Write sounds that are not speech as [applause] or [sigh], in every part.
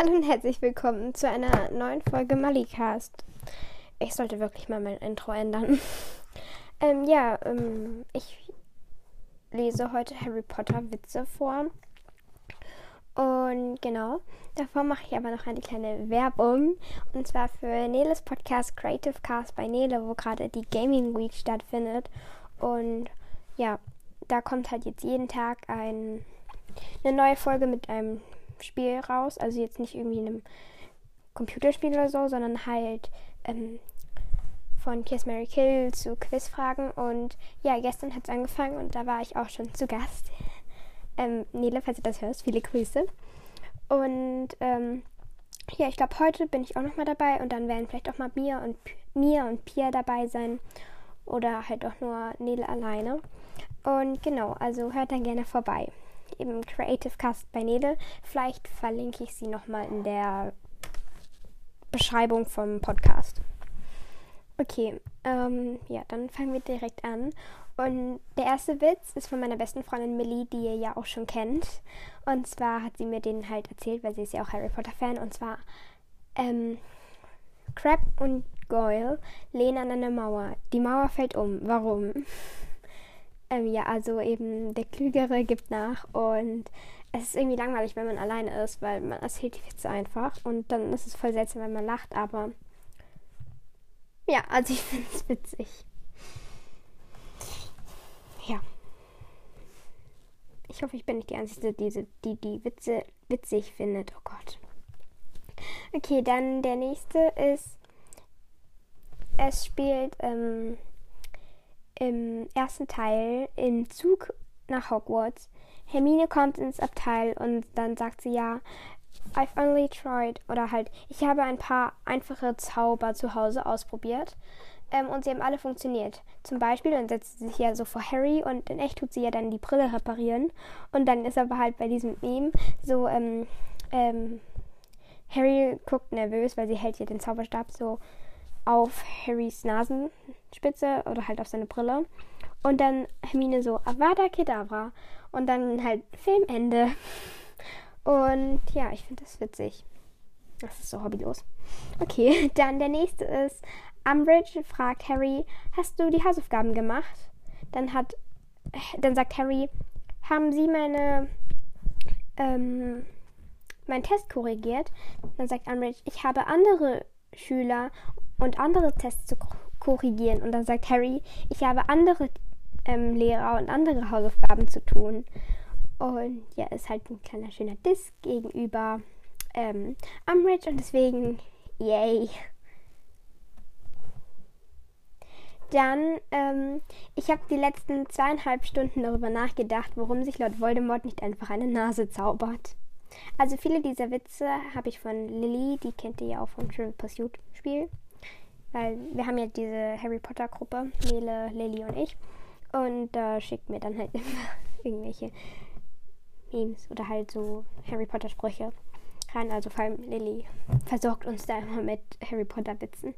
Hallo und herzlich willkommen zu einer neuen Folge Malicast. Ich sollte wirklich mal mein Intro ändern. [laughs] ähm, ja, ähm, ich lese heute Harry Potter Witze vor. Und genau, davor mache ich aber noch eine kleine Werbung. Und zwar für Neles Podcast Creative Cast bei Nele, wo gerade die Gaming Week stattfindet. Und ja, da kommt halt jetzt jeden Tag ein, eine neue Folge mit einem Spiel raus. Also jetzt nicht irgendwie in einem Computerspiel oder so, sondern halt ähm, von Kiss Mary Kill zu Quizfragen. Und ja, gestern hat es angefangen und da war ich auch schon zu Gast. Ähm, Nele, falls du das hörst, viele Grüße. Und ähm, ja, ich glaube, heute bin ich auch nochmal dabei und dann werden vielleicht auch mal Mia und, Mia und Pia dabei sein. Oder halt auch nur Nele alleine. Und genau, also hört dann gerne vorbei im Creative Cast bei Nele. Vielleicht verlinke ich sie nochmal in der Beschreibung vom Podcast. Okay, ähm, ja, dann fangen wir direkt an. Und der erste Witz ist von meiner besten Freundin Millie, die ihr ja auch schon kennt. Und zwar hat sie mir den halt erzählt, weil sie ist ja auch Harry Potter-Fan. Und zwar, ähm, Crab und Goyle lehnen an einer Mauer. Die Mauer fällt um. Warum? Ähm, ja, also eben der Klügere gibt nach und es ist irgendwie langweilig, wenn man alleine ist, weil man erzählt die Witze einfach und dann ist es voll seltsam, wenn man lacht, aber ja, also ich [laughs] finde es witzig. Ja. Ich hoffe, ich bin nicht die Einzige, die die, die Witze witzig findet. Oh Gott. Okay, dann der nächste ist, es spielt, ähm, im ersten Teil im Zug nach Hogwarts. Hermine kommt ins Abteil und dann sagt sie ja, I've only tried oder halt, ich habe ein paar einfache Zauber zu Hause ausprobiert ähm, und sie haben alle funktioniert. Zum Beispiel, dann setzt sie sich ja so vor Harry und in echt tut sie ja dann die Brille reparieren und dann ist aber halt bei diesem Meme so, ähm, ähm, Harry guckt nervös, weil sie hält ja den Zauberstab so auf Harrys Nasenspitze oder halt auf seine Brille. Und dann Hermine so, Avada Kedavra. Und dann halt Filmende. [laughs] Und ja, ich finde das witzig. Das ist so hobbylos. Okay, [laughs] dann der nächste ist, Umbridge fragt Harry, hast du die Hausaufgaben gemacht? Dann hat, dann sagt Harry, haben Sie meine, ähm, meinen Test korrigiert? Dann sagt Umbridge, ich habe andere Schüler und andere Tests zu korrigieren. Und dann sagt Harry, ich habe andere ähm, Lehrer und andere Hausaufgaben zu tun. Und ja, ist halt ein kleiner schöner Disk gegenüber ähm, Umbridge und deswegen, yay. Dann, ähm, ich habe die letzten zweieinhalb Stunden darüber nachgedacht, warum sich Lord Voldemort nicht einfach eine Nase zaubert. Also viele dieser Witze habe ich von Lily, die kennt ihr ja auch vom Trivial Pursuit Spiel. Weil wir haben ja diese Harry Potter Gruppe, Nele, Lily und ich. Und da äh, schickt mir dann halt [laughs] immer irgendwelche Memes oder halt so Harry Potter Sprüche rein. Also vor allem Lily versorgt uns da immer mit Harry Potter Witzen.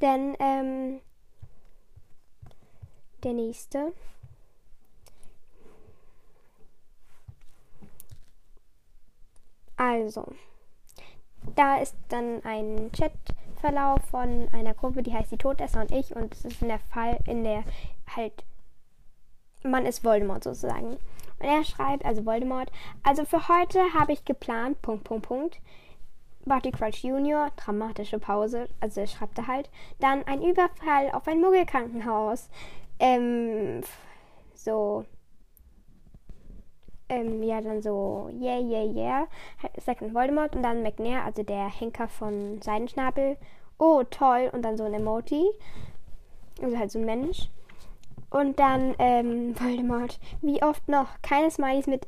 Denn ähm, der nächste. Also, da ist dann ein Chatverlauf von einer Gruppe, die heißt die Todesser und ich und es ist in der Fall, in der halt man ist Voldemort sozusagen. Und er schreibt, also Voldemort, also für heute habe ich geplant, Punkt, Punkt, Punkt. Barty Crouch Jr., dramatische Pause, also er schreibt da halt, dann ein Überfall auf ein Muggelkrankenhaus. Ähm, so, ähm, ja, dann so, yeah, yeah, yeah, dann Voldemort und dann McNair, also der Henker von Seidenschnabel, oh, toll, und dann so ein Emoji, also halt so ein Mensch. Und dann, ähm, [laughs] Voldemort, wie oft noch, keine Smileys mit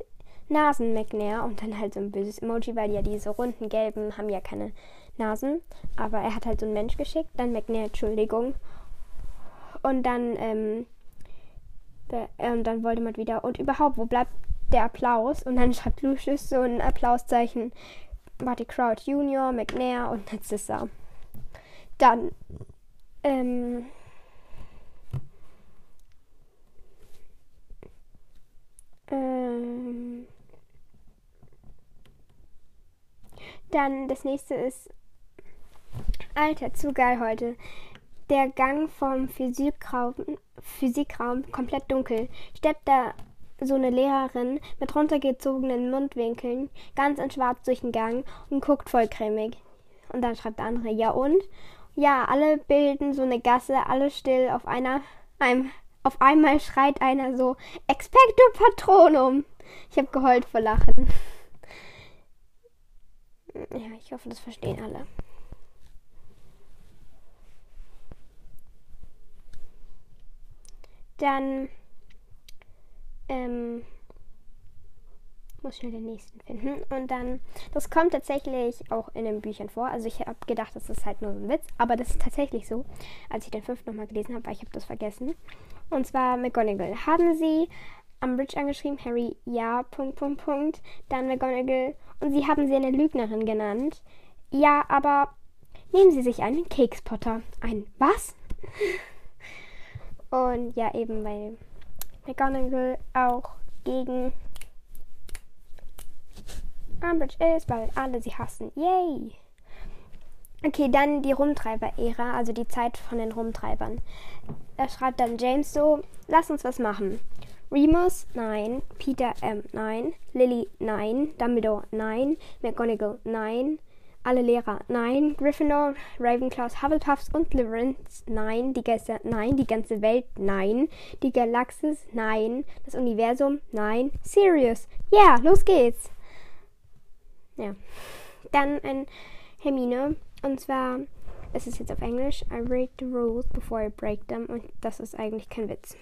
Nasen, McNair, und dann halt so ein böses Emoji, weil ja diese runden gelben haben ja keine Nasen, aber er hat halt so einen Mensch geschickt, dann McNair, Entschuldigung. Und dann, ähm, äh, und dann Voldemort wieder, und überhaupt, wo bleibt der Applaus und dann schreibt Lucius so ein Applauszeichen Marty Crouch Junior, McNair und Narcissa. Dann ähm, ähm, Dann das nächste ist. Alter, zu geil heute. Der Gang vom Physikraum, Physikraum komplett dunkel. Steppt da so eine Lehrerin mit runtergezogenen Mundwinkeln ganz in schwarz durch den Gang und guckt voll cremig. Und dann schreibt der andere, ja und? Ja, alle bilden so eine Gasse, alle still auf einer, einem, auf einmal schreit einer so, Expecto Patronum. Ich habe geheult vor Lachen. [laughs] Ja, ich hoffe, das verstehen alle. Dann ähm, muss schnell den nächsten finden. Und dann, das kommt tatsächlich auch in den Büchern vor. Also ich habe gedacht, das ist halt nur so ein Witz, aber das ist tatsächlich so, als ich den fünften nochmal gelesen habe, weil ich habe das vergessen. Und zwar McGonagall. Haben Sie am Bridge angeschrieben, Harry, ja, Punkt, Punkt, Punkt. Dann McGonagall. Und Sie haben sie eine Lügnerin genannt. Ja, aber nehmen Sie sich einen Keks-Potter. Ein was? Und ja, eben, weil McGonagall auch gegen Umbridge ist, weil alle sie hassen. Yay! Okay, dann die Rumtreiber-Ära, also die Zeit von den Rumtreibern. Da schreibt dann James so, lass uns was machen. Remus, nein. Peter, ähm, nein. Lily, nein. Dumbledore, nein. McGonagall, nein. Alle Lehrer, nein. Gryffindor, Ravenclaws, Hufflepuffs und Slytherins, nein. Die Geister, nein. Die ganze Welt, nein. Die Galaxis, nein. Das Universum, nein. Sirius, ja, yeah, los geht's. Ja. Dann ein Hermine. Und zwar, es ist jetzt auf Englisch. I read the rules before I break them. Und das ist eigentlich kein Witz.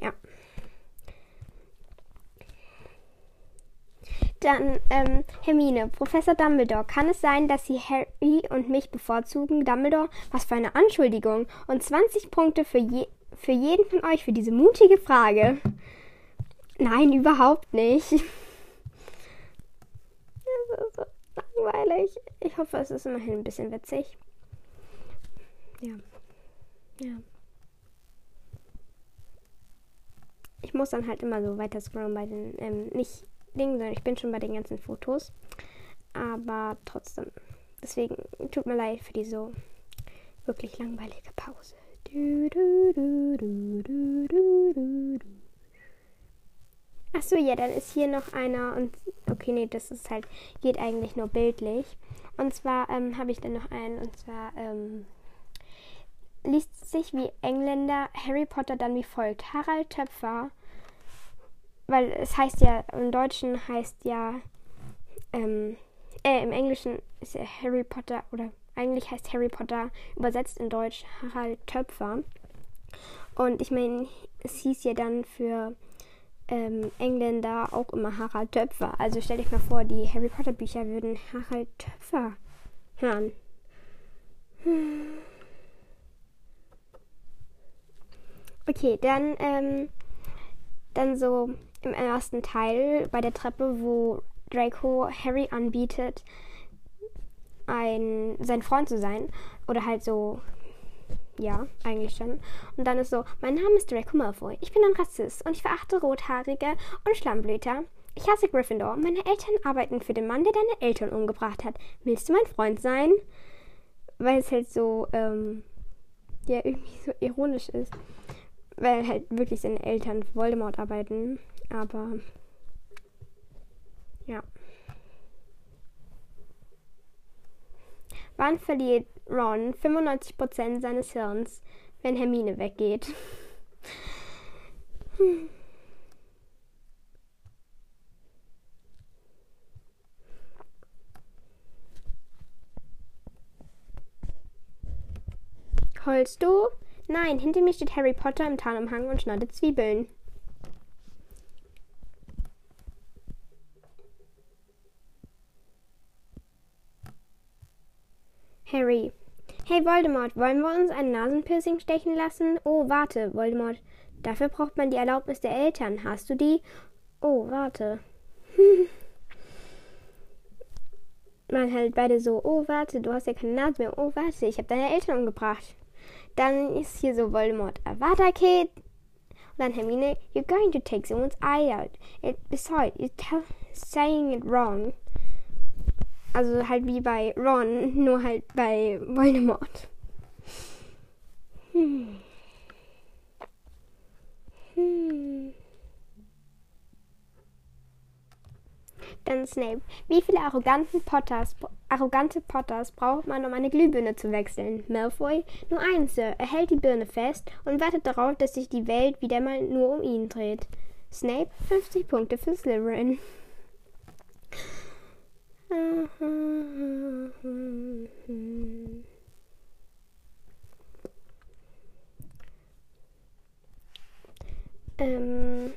Ja. Dann ähm, Hermine, Professor Dumbledore, kann es sein, dass Sie Harry und mich bevorzugen? Dumbledore, was für eine Anschuldigung. Und 20 Punkte für, je für jeden von euch für diese mutige Frage. Nein, überhaupt nicht. [laughs] Das ist so langweilig. Ich hoffe, es ist immerhin ein bisschen witzig. Ja. Ja. Ich muss dann halt immer so weiter scrollen bei den, ähm, nicht Dingen, sondern ich bin schon bei den ganzen Fotos. Aber trotzdem. Deswegen tut mir leid für die so wirklich langweilige Pause. Du, du, du, Achso, ja, dann ist hier noch einer und okay, nee, das ist halt, geht eigentlich nur bildlich. Und zwar ähm, habe ich dann noch einen und zwar ähm, liest sich wie Engländer Harry Potter dann wie folgt. Harald Töpfer, weil es heißt ja, im Deutschen heißt ja, ähm, äh, im Englischen ist ja Harry Potter oder eigentlich heißt Harry Potter übersetzt in Deutsch Harald Töpfer. Und ich meine, es hieß ja dann für ähm, Engländer auch immer Harald Töpfer. Also stell dich mal vor, die Harry Potter Bücher würden Harald Töpfer hören. Okay, dann, ähm, dann so im ersten Teil bei der Treppe, wo Draco Harry anbietet, ein, sein Freund zu sein. Oder halt so ja, eigentlich schon. Und dann ist so, mein Name ist Draco Malfoy. Ich bin ein Rassist und ich verachte Rothaarige und Schlammblüter. Ich hasse Gryffindor. Meine Eltern arbeiten für den Mann, der deine Eltern umgebracht hat. Willst du mein Freund sein? Weil es halt so, ähm, ja, irgendwie so ironisch ist. Weil halt wirklich seine Eltern für Voldemort arbeiten. Aber, ja. Wann verliert Ron 95% seines Hirns, wenn Hermine weggeht? Holst du? Nein, hinter mir steht Harry Potter im Tarnumhang und schneidet Zwiebeln. Harry. Hey Voldemort, wollen wir uns ein Nasenpiercing stechen lassen? Oh, warte, Voldemort. Dafür braucht man die Erlaubnis der Eltern. Hast du die? Oh, warte. [laughs] man halt beide so, oh, warte, du hast ja keine Nase mehr. Oh, warte, ich habe deine Eltern umgebracht. Dann ist hier so Voldemort, Avada Kid. dann Hermine, you're going to take someone's eye out. It, besides, you're saying it wrong. Also halt wie bei Ron, nur halt bei Voldemort. Hm. Hm. Dann Snape. Wie viele arroganten Potters, arrogante Potters braucht man, um eine Glühbirne zu wechseln? Malfoy. Nur einen, Sir. Er hält die Birne fest und wartet darauf, dass sich die Welt wieder mal nur um ihn dreht. Snape. 50 Punkte für Slytherin. Ähm.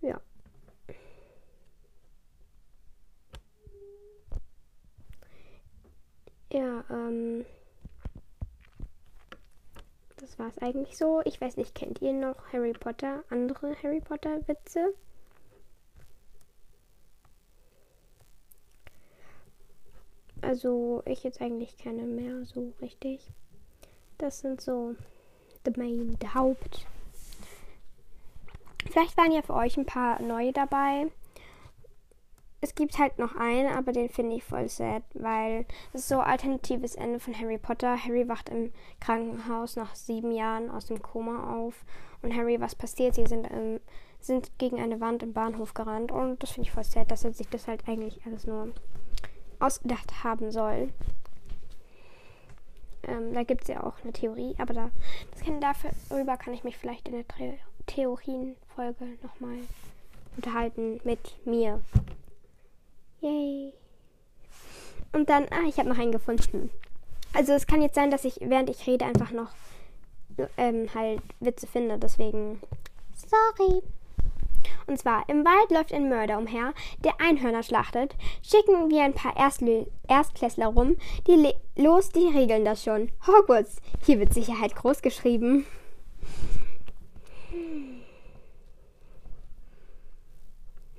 Ja. Ja, ähm. Das war's eigentlich so. Ich weiß nicht, kennt ihr noch Harry Potter, andere Harry Potter Witze? Also, ich jetzt eigentlich keine mehr so richtig. Das sind so the main, the Haupt. Vielleicht waren ja für euch ein paar neue dabei es gibt halt noch einen, aber den finde ich voll sad, weil es ist so alternatives Ende von Harry Potter. Harry wacht im Krankenhaus nach sieben Jahren aus dem Koma auf. Und Harry, was passiert? Sie sind, ähm, sind gegen eine Wand im Bahnhof gerannt. Und das finde ich voll sad, dass er sich das halt eigentlich alles nur ausgedacht haben soll. Ähm, da gibt es ja auch eine Theorie, aber da, das kann, darüber kann ich mich vielleicht in der Theorienfolge nochmal unterhalten mit mir. Yay. Und dann, ah, ich habe noch einen gefunden. Also es kann jetzt sein, dass ich, während ich rede, einfach noch ähm, halt Witze finde. Deswegen, sorry. Und zwar, im Wald läuft ein Mörder umher, der Einhörner schlachtet. Schicken wir ein paar Erstlö Erstklässler rum. Die los, die regeln das schon. Hogwarts, hier wird Sicherheit groß geschrieben.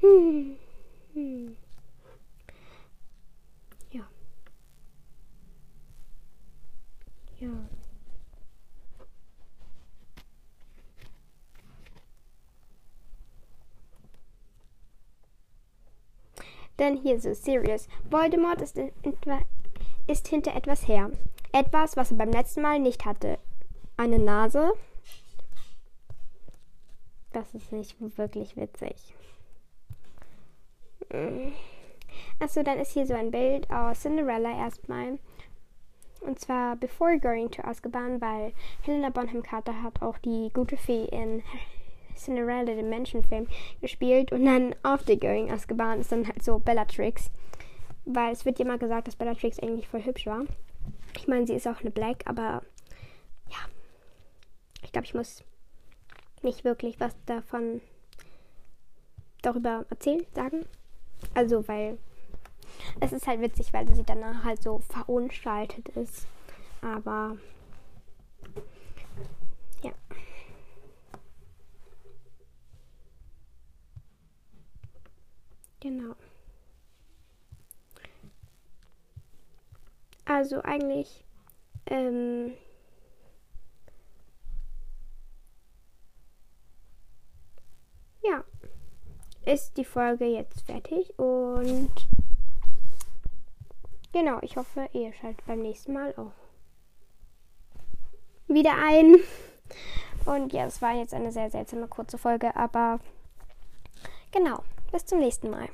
Hm. Denn hier so serious. Voldemort ist, ist hinter etwas her. Etwas, was er beim letzten Mal nicht hatte. Eine Nase. Das ist nicht wirklich witzig. Hm. Achso, dann ist hier so ein Bild aus Cinderella erstmal. Und zwar Before Going to Azkaban, weil Helena Bonham Carter hat auch die gute Fee in Cinderella, dem Menschenfilm, gespielt. Und dann After Going Azkaban ist dann halt so Bellatrix. Weil es wird ja immer gesagt, dass Bellatrix eigentlich voll hübsch war. Ich meine, sie ist auch eine Black, aber ja. Ich glaube, ich muss nicht wirklich was davon darüber erzählen, sagen. Also, weil es ist halt witzig, weil sie danach halt so verunstaltet ist. Aber ja. Genau. Also eigentlich ähm, ja, ist die Folge jetzt fertig und Genau, ich hoffe, ihr schaltet beim nächsten Mal auch wieder ein. Und ja, es war jetzt eine sehr seltsame kurze Folge, aber genau, bis zum nächsten Mal.